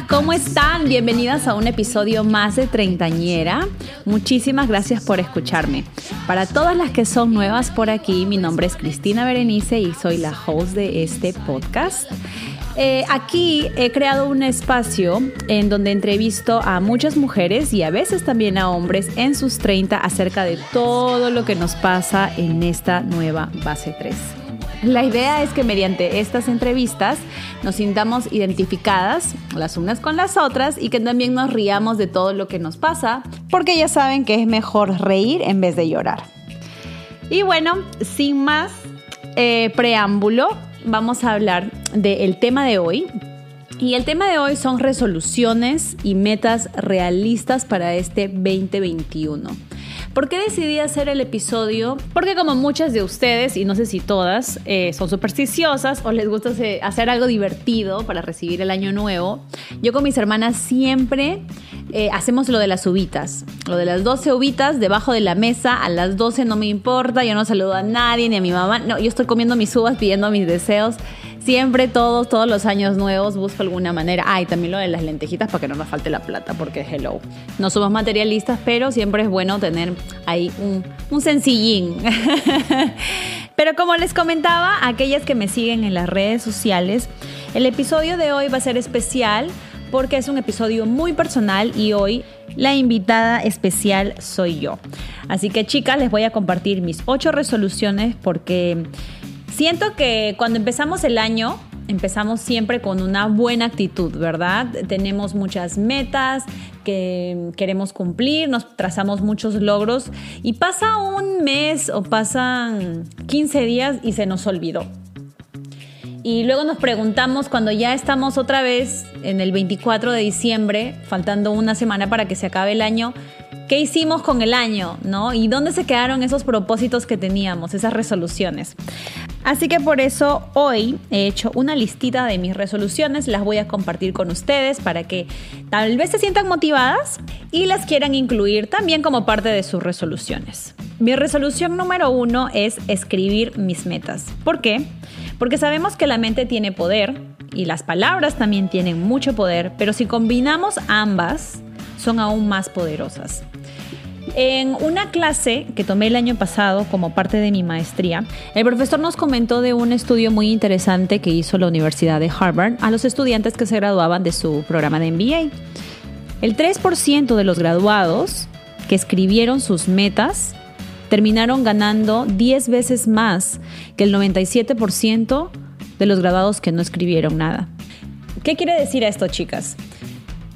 ¿cómo están? Bienvenidas a un episodio más de Treintañera. Muchísimas gracias por escucharme. Para todas las que son nuevas por aquí, mi nombre es Cristina Berenice y soy la host de este podcast. Eh, aquí he creado un espacio en donde entrevisto a muchas mujeres y a veces también a hombres en sus 30 acerca de todo lo que nos pasa en esta nueva base 3. La idea es que mediante estas entrevistas nos sintamos identificadas las unas con las otras y que también nos riamos de todo lo que nos pasa, porque ya saben que es mejor reír en vez de llorar. Y bueno, sin más eh, preámbulo, vamos a hablar del tema de hoy. Y el tema de hoy son resoluciones y metas realistas para este 2021. ¿Por qué decidí hacer el episodio? Porque como muchas de ustedes, y no sé si todas, eh, son supersticiosas o les gusta hacer algo divertido para recibir el año nuevo, yo con mis hermanas siempre eh, hacemos lo de las uvitas. Lo de las 12 uvitas debajo de la mesa, a las 12 no me importa, yo no saludo a nadie ni a mi mamá, no, yo estoy comiendo mis uvas pidiendo mis deseos. Siempre, todos, todos los años nuevos busco alguna manera. Ah, también lo de las lentejitas para que no nos falte la plata, porque hello. No somos materialistas, pero siempre es bueno tener ahí un, un sencillín. pero como les comentaba, aquellas que me siguen en las redes sociales, el episodio de hoy va a ser especial porque es un episodio muy personal y hoy la invitada especial soy yo. Así que chicas, les voy a compartir mis ocho resoluciones porque Siento que cuando empezamos el año, empezamos siempre con una buena actitud, ¿verdad? Tenemos muchas metas que queremos cumplir, nos trazamos muchos logros y pasa un mes o pasan 15 días y se nos olvidó. Y luego nos preguntamos cuando ya estamos otra vez en el 24 de diciembre, faltando una semana para que se acabe el año, ¿qué hicimos con el año? ¿No? ¿Y dónde se quedaron esos propósitos que teníamos, esas resoluciones? Así que por eso hoy he hecho una listita de mis resoluciones, las voy a compartir con ustedes para que tal vez se sientan motivadas y las quieran incluir también como parte de sus resoluciones. Mi resolución número uno es escribir mis metas. ¿Por qué? Porque sabemos que la mente tiene poder y las palabras también tienen mucho poder, pero si combinamos ambas, son aún más poderosas. En una clase que tomé el año pasado como parte de mi maestría, el profesor nos comentó de un estudio muy interesante que hizo la Universidad de Harvard a los estudiantes que se graduaban de su programa de MBA. El 3% de los graduados que escribieron sus metas terminaron ganando 10 veces más que el 97% de los graduados que no escribieron nada. ¿Qué quiere decir esto, chicas?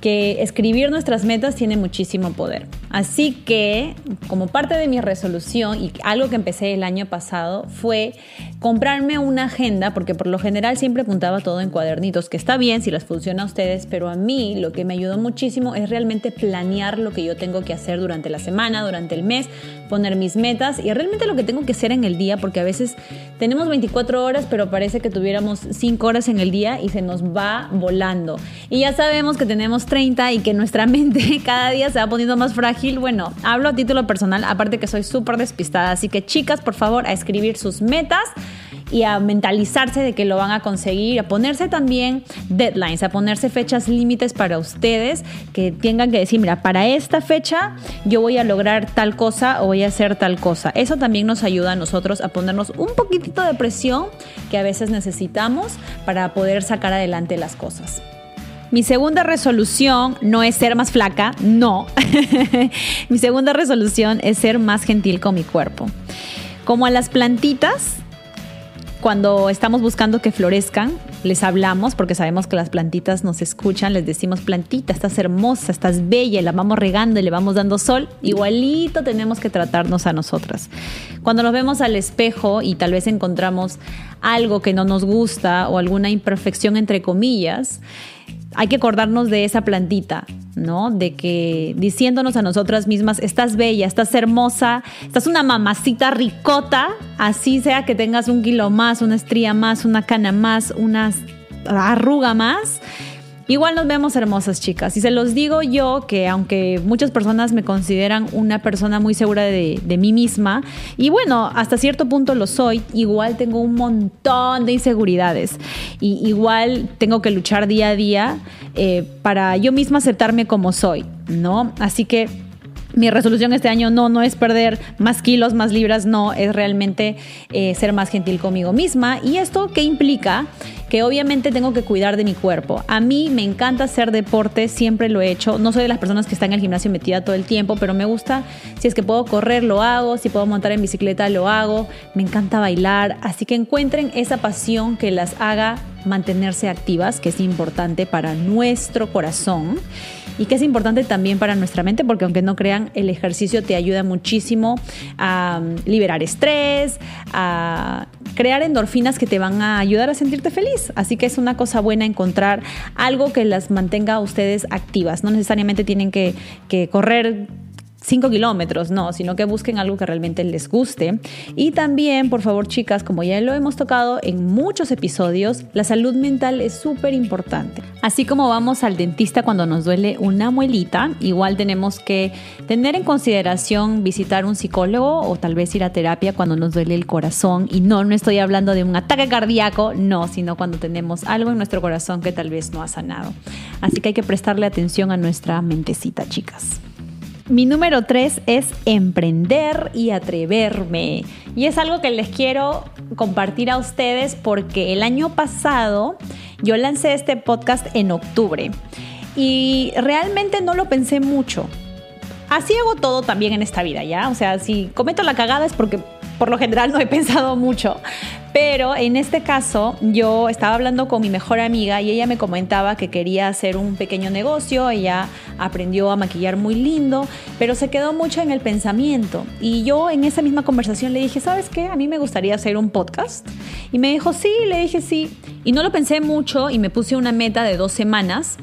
Que escribir nuestras metas tiene muchísimo poder. Así que, como parte de mi resolución y algo que empecé el año pasado fue comprarme una agenda, porque por lo general siempre apuntaba todo en cuadernitos, que está bien si las funciona a ustedes, pero a mí lo que me ayudó muchísimo es realmente planear lo que yo tengo que hacer durante la semana, durante el mes, poner mis metas y realmente lo que tengo que hacer en el día, porque a veces tenemos 24 horas, pero parece que tuviéramos 5 horas en el día y se nos va volando. Y ya sabemos que tenemos 30 y que nuestra mente cada día se va poniendo más frágil bueno, hablo a título personal, aparte que soy súper despistada, así que chicas, por favor, a escribir sus metas y a mentalizarse de que lo van a conseguir, a ponerse también deadlines, a ponerse fechas límites para ustedes que tengan que decir, mira, para esta fecha yo voy a lograr tal cosa o voy a hacer tal cosa. Eso también nos ayuda a nosotros a ponernos un poquitito de presión que a veces necesitamos para poder sacar adelante las cosas. Mi segunda resolución no es ser más flaca, no. mi segunda resolución es ser más gentil con mi cuerpo. Como a las plantitas, cuando estamos buscando que florezcan, les hablamos porque sabemos que las plantitas nos escuchan, les decimos plantita, estás hermosa, estás bella, y la vamos regando y le vamos dando sol, igualito tenemos que tratarnos a nosotras. Cuando nos vemos al espejo y tal vez encontramos algo que no nos gusta o alguna imperfección entre comillas, hay que acordarnos de esa plantita, ¿no? De que diciéndonos a nosotras mismas, estás bella, estás hermosa, estás una mamacita ricota, así sea que tengas un kilo más, una estría más, una cana más, una arruga más. Igual nos vemos hermosas chicas. Y se los digo yo que aunque muchas personas me consideran una persona muy segura de, mí misma, y bueno, hasta cierto punto lo soy, igual tengo un montón de inseguridades. Y igual tengo que luchar día a día eh, para yo misma aceptarme como soy, ¿no? Así que mi resolución este año no, no es perder más kilos, más libras, no, es realmente eh, ser más gentil conmigo misma. ¿Y esto qué implica? Que obviamente tengo que cuidar de mi cuerpo. A mí me encanta hacer deporte, siempre lo he hecho. No soy de las personas que están en el gimnasio metida todo el tiempo, pero me gusta, si es que puedo correr, lo hago, si puedo montar en bicicleta, lo hago. Me encanta bailar, así que encuentren esa pasión que las haga mantenerse activas, que es importante para nuestro corazón y que es importante también para nuestra mente, porque aunque no crean, el ejercicio te ayuda muchísimo a mm, liberar estrés, a crear endorfinas que te van a ayudar a sentirte feliz. Así que es una cosa buena encontrar algo que las mantenga a ustedes activas. No necesariamente tienen que, que correr 5 kilómetros, no, sino que busquen algo que realmente les guste. Y también, por favor, chicas, como ya lo hemos tocado en muchos episodios, la salud mental es súper importante. Así como vamos al dentista cuando nos duele una muelita, igual tenemos que tener en consideración visitar un psicólogo o tal vez ir a terapia cuando nos duele el corazón. Y no, no estoy hablando de un ataque cardíaco, no, sino cuando tenemos algo en nuestro corazón que tal vez no ha sanado. Así que hay que prestarle atención a nuestra mentecita, chicas. Mi número tres es emprender y atreverme. Y es algo que les quiero compartir a ustedes porque el año pasado yo lancé este podcast en octubre y realmente no lo pensé mucho. Así hago todo también en esta vida, ¿ya? O sea, si cometo la cagada es porque por lo general no he pensado mucho, pero en este caso yo estaba hablando con mi mejor amiga y ella me comentaba que quería hacer un pequeño negocio, ella aprendió a maquillar muy lindo, pero se quedó mucho en el pensamiento. Y yo en esa misma conversación le dije, ¿sabes qué? A mí me gustaría hacer un podcast. Y me dijo, sí, le dije sí. Y no lo pensé mucho y me puse una meta de dos semanas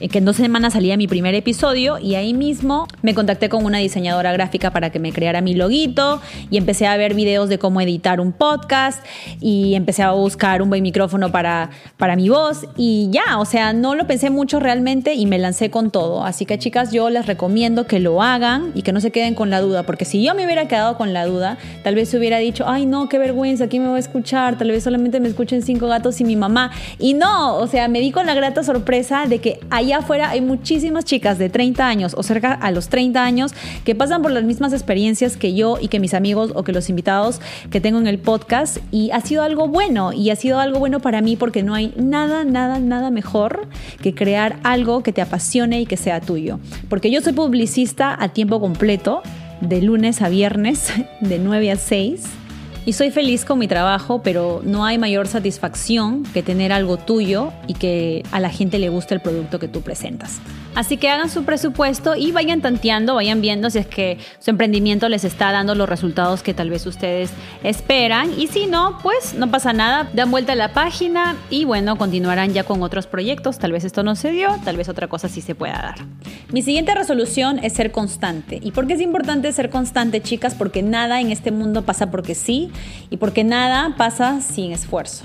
que en dos semanas salía mi primer episodio y ahí mismo me contacté con una diseñadora gráfica para que me creara mi loguito y empecé a ver videos de cómo editar un podcast y empecé a buscar un buen micrófono para, para mi voz y ya, o sea, no lo pensé mucho realmente y me lancé con todo. Así que chicas, yo les recomiendo que lo hagan y que no se queden con la duda, porque si yo me hubiera quedado con la duda, tal vez hubiera dicho, ay no, qué vergüenza, aquí me voy a escuchar, tal vez solamente me escuchen cinco gatos y mi mamá. Y no, o sea, me di con la grata sorpresa de que hay allá afuera hay muchísimas chicas de 30 años o cerca a los 30 años que pasan por las mismas experiencias que yo y que mis amigos o que los invitados que tengo en el podcast y ha sido algo bueno y ha sido algo bueno para mí porque no hay nada, nada, nada mejor que crear algo que te apasione y que sea tuyo. Porque yo soy publicista a tiempo completo de lunes a viernes de 9 a 6 y soy feliz con mi trabajo, pero no hay mayor satisfacción que tener algo tuyo y que a la gente le guste el producto que tú presentas. Así que hagan su presupuesto y vayan tanteando, vayan viendo si es que su emprendimiento les está dando los resultados que tal vez ustedes esperan. Y si no, pues no pasa nada, dan vuelta a la página y bueno, continuarán ya con otros proyectos. Tal vez esto no se dio, tal vez otra cosa sí se pueda dar. Mi siguiente resolución es ser constante. ¿Y por qué es importante ser constante, chicas? Porque nada en este mundo pasa porque sí y porque nada pasa sin esfuerzo.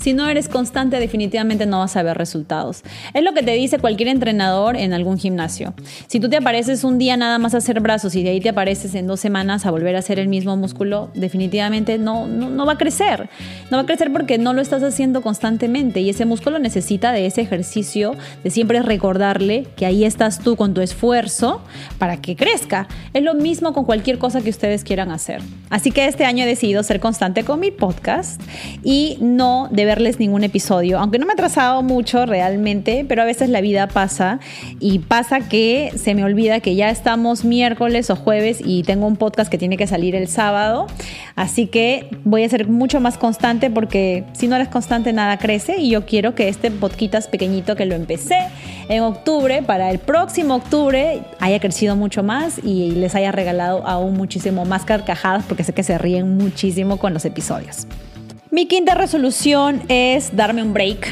Si no eres constante, definitivamente no vas a ver resultados. Es lo que te dice cualquier entrenador en algún gimnasio. Si tú te apareces un día nada más a hacer brazos y de ahí te apareces en dos semanas a volver a hacer el mismo músculo, definitivamente no, no, va a crecer. No va a crecer porque no lo estás haciendo constantemente y ese músculo necesita de ese ejercicio, de siempre recordarle que ahí estás tú con tu esfuerzo para que crezca. Es lo mismo con cualquier cosa que ustedes quieran hacer. Así que este año he decidido ser constante con mi podcast y no debe verles ningún episodio, aunque no me ha atrasado mucho realmente, pero a veces la vida pasa y pasa que se me olvida que ya estamos miércoles o jueves y tengo un podcast que tiene que salir el sábado, así que voy a ser mucho más constante porque si no eres constante nada crece y yo quiero que este podcast pequeñito que lo empecé en octubre, para el próximo octubre haya crecido mucho más y les haya regalado aún muchísimo más carcajadas porque sé que se ríen muchísimo con los episodios. Mi quinta resolución es darme un break,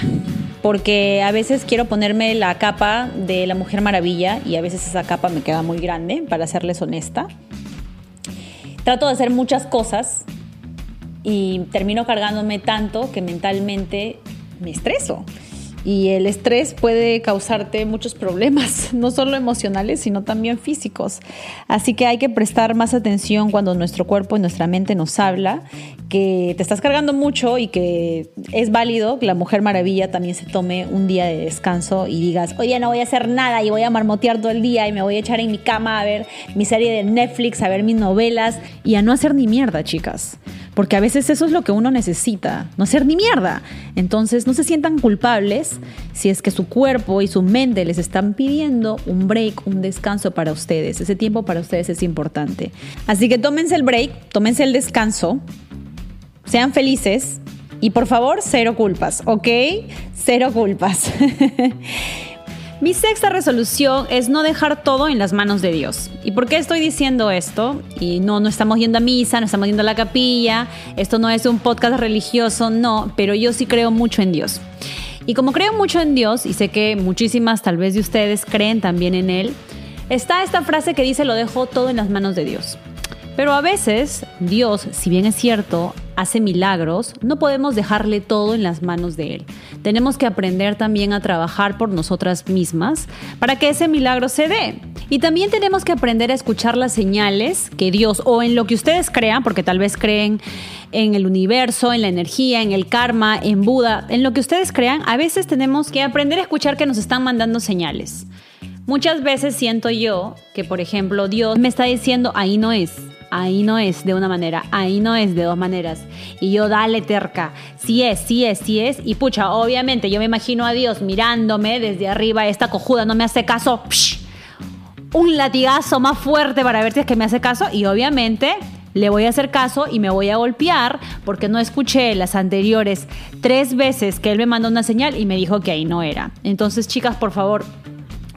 porque a veces quiero ponerme la capa de la Mujer Maravilla y a veces esa capa me queda muy grande, para serles honesta. Trato de hacer muchas cosas y termino cargándome tanto que mentalmente me estreso. Y el estrés puede causarte muchos problemas, no solo emocionales, sino también físicos. Así que hay que prestar más atención cuando nuestro cuerpo y nuestra mente nos habla que te estás cargando mucho y que es válido que la Mujer Maravilla también se tome un día de descanso y digas, oye, no voy a hacer nada y voy a marmotear todo el día y me voy a echar en mi cama a ver mi serie de Netflix, a ver mis novelas y a no hacer ni mierda, chicas. Porque a veces eso es lo que uno necesita, no hacer ni mierda. Entonces no se sientan culpables si es que su cuerpo y su mente les están pidiendo un break, un descanso para ustedes. Ese tiempo para ustedes es importante. Así que tómense el break, tómense el descanso, sean felices y por favor, cero culpas, ¿ok? Cero culpas. Mi sexta resolución es no dejar todo en las manos de Dios. ¿Y por qué estoy diciendo esto? Y no, no estamos yendo a misa, no estamos yendo a la capilla, esto no es un podcast religioso, no, pero yo sí creo mucho en Dios. Y como creo mucho en Dios, y sé que muchísimas tal vez de ustedes creen también en Él, está esta frase que dice lo dejo todo en las manos de Dios. Pero a veces Dios, si bien es cierto, hace milagros, no podemos dejarle todo en las manos de Él. Tenemos que aprender también a trabajar por nosotras mismas para que ese milagro se dé. Y también tenemos que aprender a escuchar las señales que Dios, o en lo que ustedes crean, porque tal vez creen en el universo, en la energía, en el karma, en Buda, en lo que ustedes crean, a veces tenemos que aprender a escuchar que nos están mandando señales. Muchas veces siento yo que, por ejemplo, Dios me está diciendo, ahí no es, ahí no es de una manera, ahí no es de dos maneras. Y yo dale terca, sí es, sí es, sí es. Y pucha, obviamente yo me imagino a Dios mirándome desde arriba, esta cojuda no me hace caso, un latigazo más fuerte para ver si es que me hace caso y obviamente le voy a hacer caso y me voy a golpear porque no escuché las anteriores tres veces que él me mandó una señal y me dijo que ahí no era. Entonces, chicas, por favor,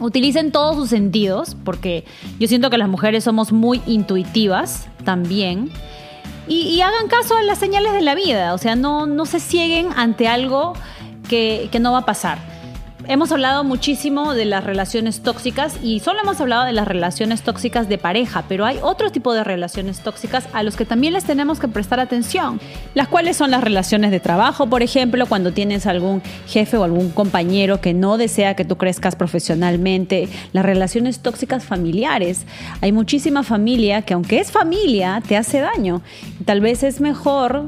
utilicen todos sus sentidos, porque yo siento que las mujeres somos muy intuitivas también. Y, hagan caso a las señales de la vida, o sea, no, no se cieguen ante algo que, que no va a pasar. Hemos hablado muchísimo de las relaciones tóxicas y solo hemos hablado de las relaciones tóxicas de pareja, pero hay otro tipo de relaciones tóxicas a los que también les tenemos que prestar atención, las cuales son las relaciones de trabajo, por ejemplo, cuando tienes algún jefe o algún compañero que no desea que tú crezcas profesionalmente, las relaciones tóxicas familiares. Hay muchísima familia que aunque es familia, te hace daño. Tal vez es mejor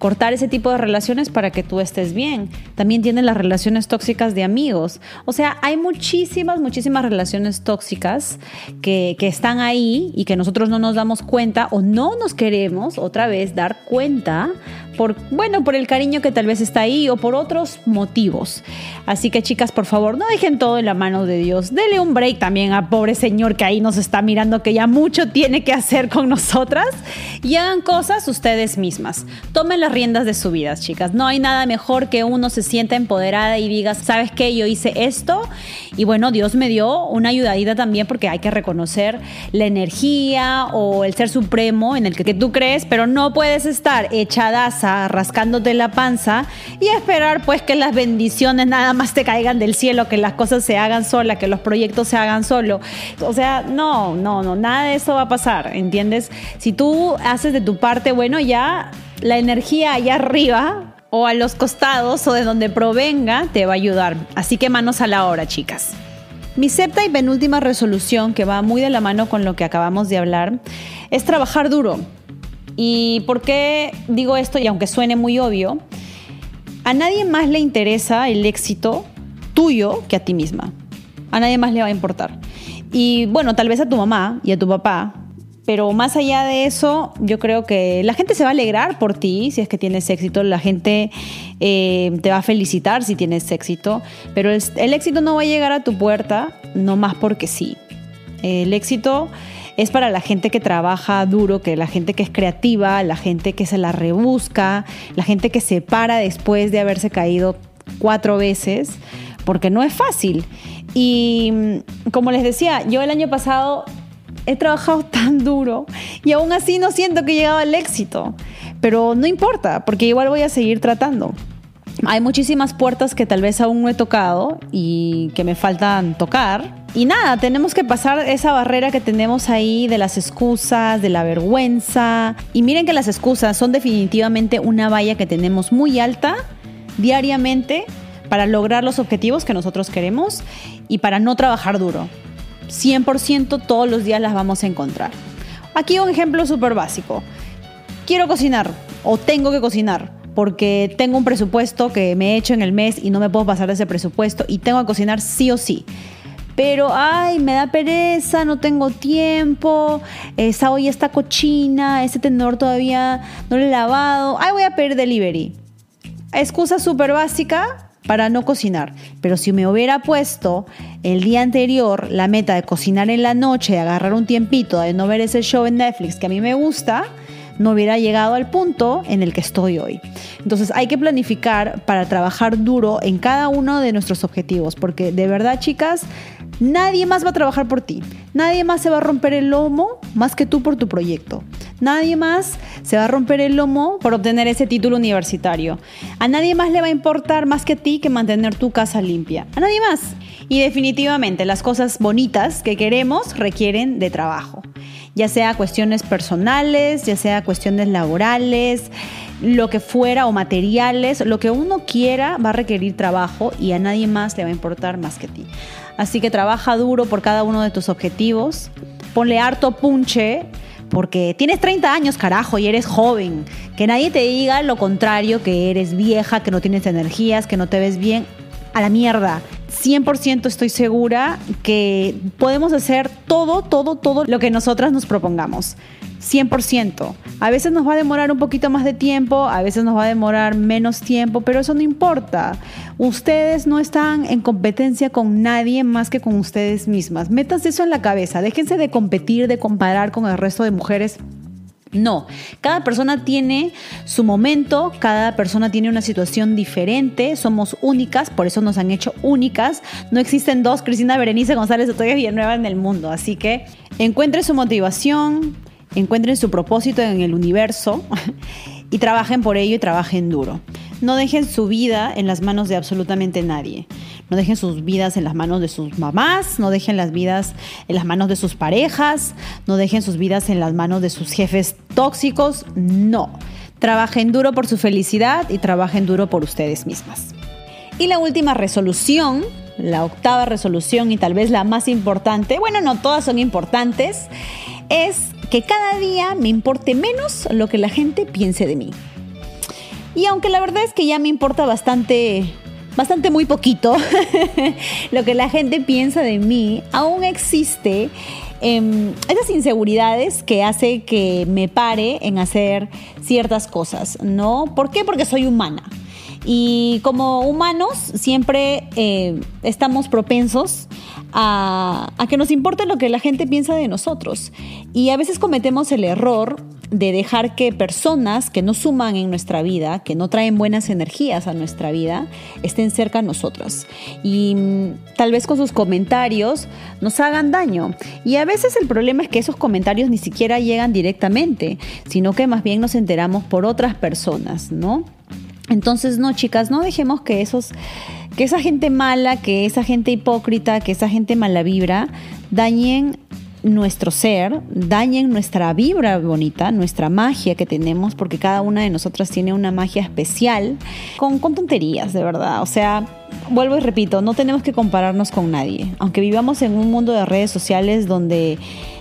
cortar ese tipo de relaciones para que tú estés bien. También tienen las relaciones tóxicas de amigos. O sea, hay muchísimas, muchísimas relaciones tóxicas que, que están ahí y que nosotros no nos damos cuenta o no nos queremos otra vez dar cuenta por, bueno, por el cariño que tal vez está ahí o por otros motivos. Así que chicas, por favor, no dejen todo en la mano de Dios. Dele un break también a pobre señor que ahí nos está mirando que ya mucho tiene que hacer con nosotras y hagan cosas ustedes mismas. Tomen las riendas de su vida, chicas. No hay nada mejor que uno se sienta empoderada y diga, ¿sabes qué? Yo hice esto y bueno, Dios me dio una ayudadita también porque hay que reconocer la energía o el ser supremo en el que, tú crees, pero no puedes estar echadas rascándote la panza y esperar pues que las bendiciones nada más te caigan del cielo, que las cosas se hagan sola, que los proyectos se hagan solo. O sea, no, no, no, nada de eso va a pasar, ¿entiendes? Si tú haces de tu parte, bueno, ya la energía allá arriba o a los costados o de donde provenga te va a ayudar. Así que manos a la obra, chicas. Mi sexta y penúltima resolución, que va muy de la mano con lo que acabamos de hablar, es trabajar duro. ¿Y por qué digo esto? Y aunque suene muy obvio, a nadie más le interesa el éxito tuyo que a ti misma. A nadie más le va a importar. Y bueno, tal vez a tu mamá y a tu papá, pero más allá de eso, yo creo que la gente se va a alegrar por ti si es que tienes éxito, la gente eh, te va a felicitar si tienes éxito, pero el, el éxito no va a llegar a tu puerta, no más porque sí. El éxito es para la gente que trabaja duro, que la gente que es creativa, la gente que se la rebusca, la gente que se para después de haberse caído cuatro veces, porque no es fácil. Y mm, como les decía, yo el año pasado he trabajado tan duro y aún así no siento que he llegado al éxito, pero no importa, porque igual voy a seguir tratando. Hay muchísimas puertas que tal vez aún no he tocado y que me faltan tocar, y nada, tenemos que pasar esa barrera que tenemos ahí de las excusas, de la vergüenza. Y miren que las excusas son definitivamente una valla que tenemos muy alta diariamente para lograr los objetivos que nosotros queremos y para no trabajar duro. 100% todos los días las vamos a encontrar. Aquí un ejemplo súper básico. Quiero cocinar o tengo que cocinar porque tengo un presupuesto que me he hecho en el mes y no me puedo pasar de ese presupuesto y tengo que cocinar sí o sí. Pero, ay, me da pereza, no tengo tiempo, esa olla está cochina, ese tenedor todavía no lo he lavado, ay, voy a pedir delivery. Excusa súper básica para no cocinar. Pero si me hubiera puesto el día anterior la meta de cocinar en la noche, de agarrar un tiempito, de no ver ese show en Netflix que a mí me gusta, no hubiera llegado al punto en el que estoy hoy. Entonces hay que planificar para trabajar duro en cada uno de nuestros objetivos, porque de verdad chicas, nadie más va a trabajar por ti, nadie más se va a romper el lomo más que tú por tu proyecto. Nadie más se va a romper el lomo por obtener ese título universitario. A nadie más le va a importar más que a ti que mantener tu casa limpia. A nadie más. Y definitivamente las cosas bonitas que queremos requieren de trabajo ya sea cuestiones personales, ya sea cuestiones laborales, lo que fuera o materiales, lo que uno quiera va a requerir trabajo y a nadie más le va a importar más que a ti. Así que trabaja duro por cada uno de tus objetivos, ponle harto punche porque tienes 30 años, carajo, y eres joven. Que nadie te diga lo contrario, que eres vieja, que no tienes energías, que no te ves bien. A la mierda. 100% estoy segura que podemos hacer todo, todo, todo lo que nosotras nos propongamos. 100%. A veces nos va a demorar un poquito más de tiempo, a veces nos va a demorar menos tiempo, pero eso no importa. Ustedes no están en competencia con nadie más que con ustedes mismas. Metas eso en la cabeza. Déjense de competir, de comparar con el resto de mujeres no, cada persona tiene su momento, cada persona tiene una situación diferente, somos únicas, por eso nos han hecho únicas. No existen dos Cristina Berenice González Otoya Villanueva en el mundo, así que encuentren su motivación, encuentren su propósito en el universo y trabajen por ello y trabajen duro. No dejen su vida en las manos de absolutamente nadie. No dejen sus vidas en las manos de sus mamás, no dejen las vidas en las manos de sus parejas, no dejen sus vidas en las manos de sus jefes tóxicos. No. Trabajen duro por su felicidad y trabajen duro por ustedes mismas. Y la última resolución, la octava resolución y tal vez la más importante, bueno, no todas son importantes, es que cada día me importe menos lo que la gente piense de mí. Y aunque la verdad es que ya me importa bastante, bastante muy poquito lo que la gente piensa de mí, aún existe em, esas inseguridades que hace que me pare en hacer ciertas cosas, ¿no? ¿Por qué? Porque soy humana. Y como humanos siempre eh, estamos propensos a, a que nos importe lo que la gente piensa de nosotros. Y a veces cometemos el error de dejar que personas que no suman en nuestra vida, que no traen buenas energías a nuestra vida, estén cerca de nosotros. Y mm, tal vez con sus comentarios nos hagan daño. Y a veces el problema es que esos comentarios ni siquiera llegan directamente, sino que más bien nos enteramos por otras personas, ¿no? Entonces, no, chicas, no dejemos que esos que esa gente mala, que esa gente hipócrita, que esa gente mala vibra dañen nuestro ser, dañen nuestra vibra bonita, nuestra magia que tenemos, porque cada una de nosotras tiene una magia especial, con, con tonterías, de verdad. O sea, vuelvo y repito, no tenemos que compararnos con nadie. Aunque vivamos en un mundo de redes sociales donde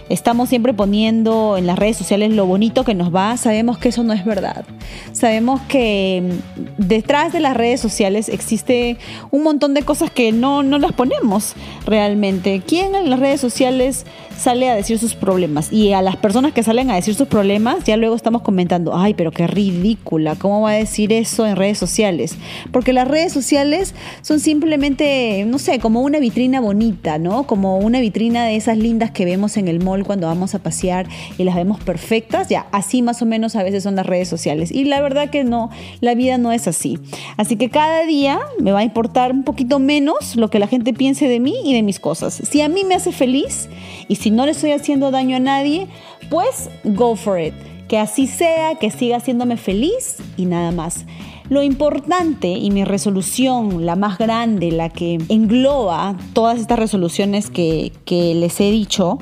estamos siempre poniendo en las redes sociales lo bonito que nos va, sabemos que eso no es verdad. Sabemos que mm, detrás de las redes sociales existe un montón de cosas que no, no las ponemos realmente. ¿Quién en las redes sociales sale a decir sus problemas? Y a las personas que salen a decir sus problemas, ya luego estamos comentando, ay, pero qué ridícula, ¿cómo va a decir eso en redes sociales? Porque las redes sociales son simplemente, no sé, como una vitrina bonita, ¿no? Como una vitrina de esas lindas que vemos en el mall cuando vamos a pasear y las vemos perfectas, ya así más o menos a veces son las redes sociales. Y la verdad que no, la vida no es así. Así que cada día me va a importar un poquito menos lo que la gente piense de mí y de mis cosas. Si a mí me hace feliz y si no le estoy haciendo daño a nadie, pues go for it. Que así sea, que siga haciéndome feliz y nada más. Lo importante y mi resolución, la más grande, la que engloba todas estas resoluciones que, les he dicho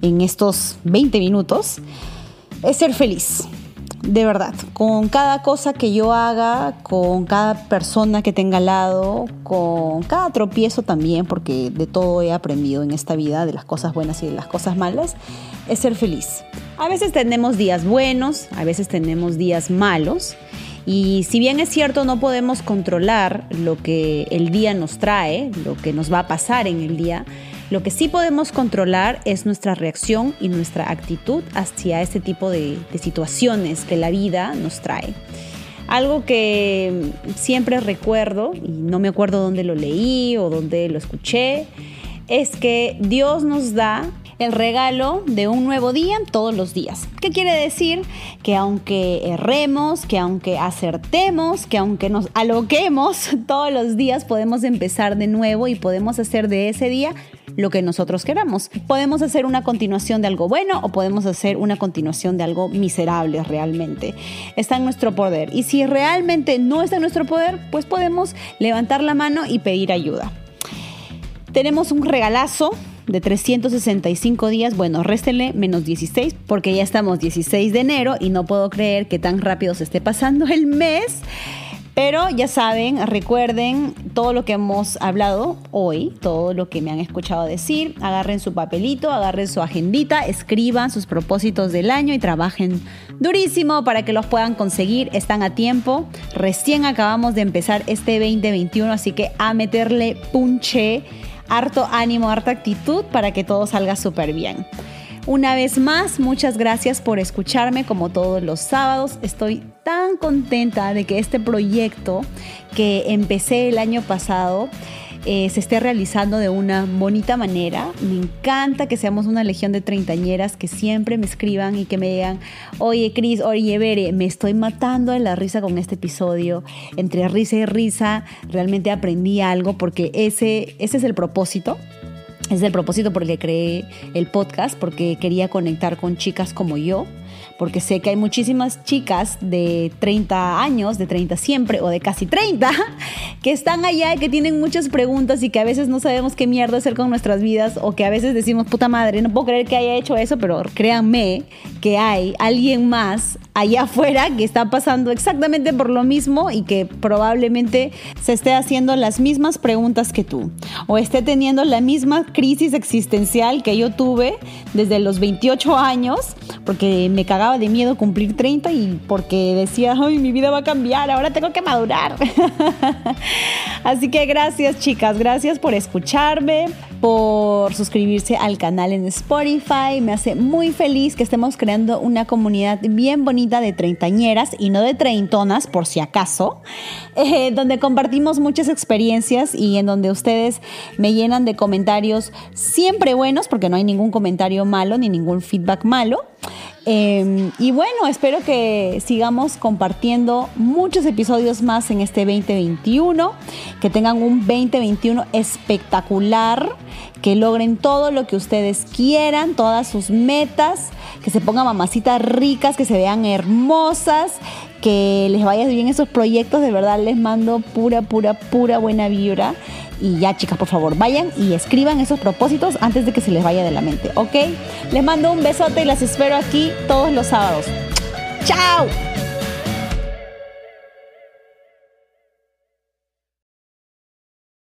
en estos 20 minutos, es ser feliz. De verdad, con cada cosa que yo haga, con cada persona que tenga al lado, con cada tropiezo también, porque de todo he aprendido en esta vida, de las cosas buenas y de las cosas malas, es ser feliz. A veces tenemos días buenos, a veces tenemos días malos. Y si bien es cierto, no podemos controlar lo que el día nos trae, lo que nos va a pasar en el día, lo que sí podemos controlar es nuestra reacción y nuestra actitud hacia este tipo de, situaciones que la vida nos trae. Algo que siempre recuerdo, y no me acuerdo dónde lo leí o dónde lo escuché, es que Dios nos da el regalo de un nuevo día todos los días. ¿Qué quiere decir? Que aunque erremos, que aunque acertemos, que aunque nos aloquemos, todos los días podemos empezar de nuevo y podemos hacer de ese día lo que nosotros queramos. Podemos hacer una continuación de algo bueno o podemos hacer una continuación de algo miserable realmente. Está en nuestro poder. Y si realmente no está en nuestro poder, pues podemos levantar la mano y pedir ayuda. Tenemos un regalazo de 365 días, bueno, réstenle menos 16 porque ya estamos 16 de enero y no puedo creer que tan rápido se esté pasando el mes. Pero ya saben, recuerden todo lo que hemos hablado hoy, todo lo que me han escuchado decir. Agarren su papelito, agarren su agendita, escriban sus propósitos del año y trabajen durísimo para que los puedan conseguir. Están a tiempo. Recién acabamos de empezar este 2021, así que a meterle punche, harto ánimo, harta actitud para que todo salga súper bien. Una vez más, muchas gracias por escucharme como todos los sábados. Estoy tan contenta de que este proyecto que empecé el año pasado eh, se esté realizando de una bonita manera. Me encanta que seamos una legión de treintañeras que siempre me escriban y que me digan, oye Cris, oye Bere, me estoy matando de la risa con este episodio. Entre risa y risa realmente aprendí algo porque ese, ese es el propósito es el propósito por el que creé el podcast, porque quería conectar con chicas como yo, porque sé que hay muchísimas chicas de 30 años, de 30 siempre o de casi 30, que están allá y que tienen muchas preguntas y que a veces no sabemos qué mierda hacer con nuestras vidas o que a veces decimos, puta madre, no puedo creer que haya hecho eso, pero créanme que hay alguien más allá afuera que está pasando exactamente por lo mismo y que probablemente se esté haciendo las mismas preguntas que tú o esté teniendo la misma crisis existencial que yo tuve desde los 28 años porque me cagaba de miedo cumplir 30 y porque decía, ay, mi vida va a cambiar, ahora tengo que madurar. Así que gracias chicas, gracias por escucharme, por suscribirse al canal en Spotify. Me hace muy feliz que estemos creando una comunidad bien bonita de treintañeras y no de treintonas, por si acaso, eh, donde compartimos muchas experiencias y en donde ustedes me llenan de comentarios siempre buenos, porque no hay ningún comentario malo ni ningún feedback malo. Em, y bueno, espero que sigamos compartiendo muchos episodios más en este 2021, que tengan un 2021 espectacular, que logren todo lo que ustedes quieran, todas sus metas, que se pongan mamacitas ricas, que se vean hermosas, que les vaya bien esos proyectos, de verdad les mando pura, pura, pura buena vibra. Y ya, chicas, por favor, vayan y escriban esos propósitos antes de que se les vaya de la mente, ¿ok? Les mando un besote y las espero aquí todos los sábados. ¡Chao!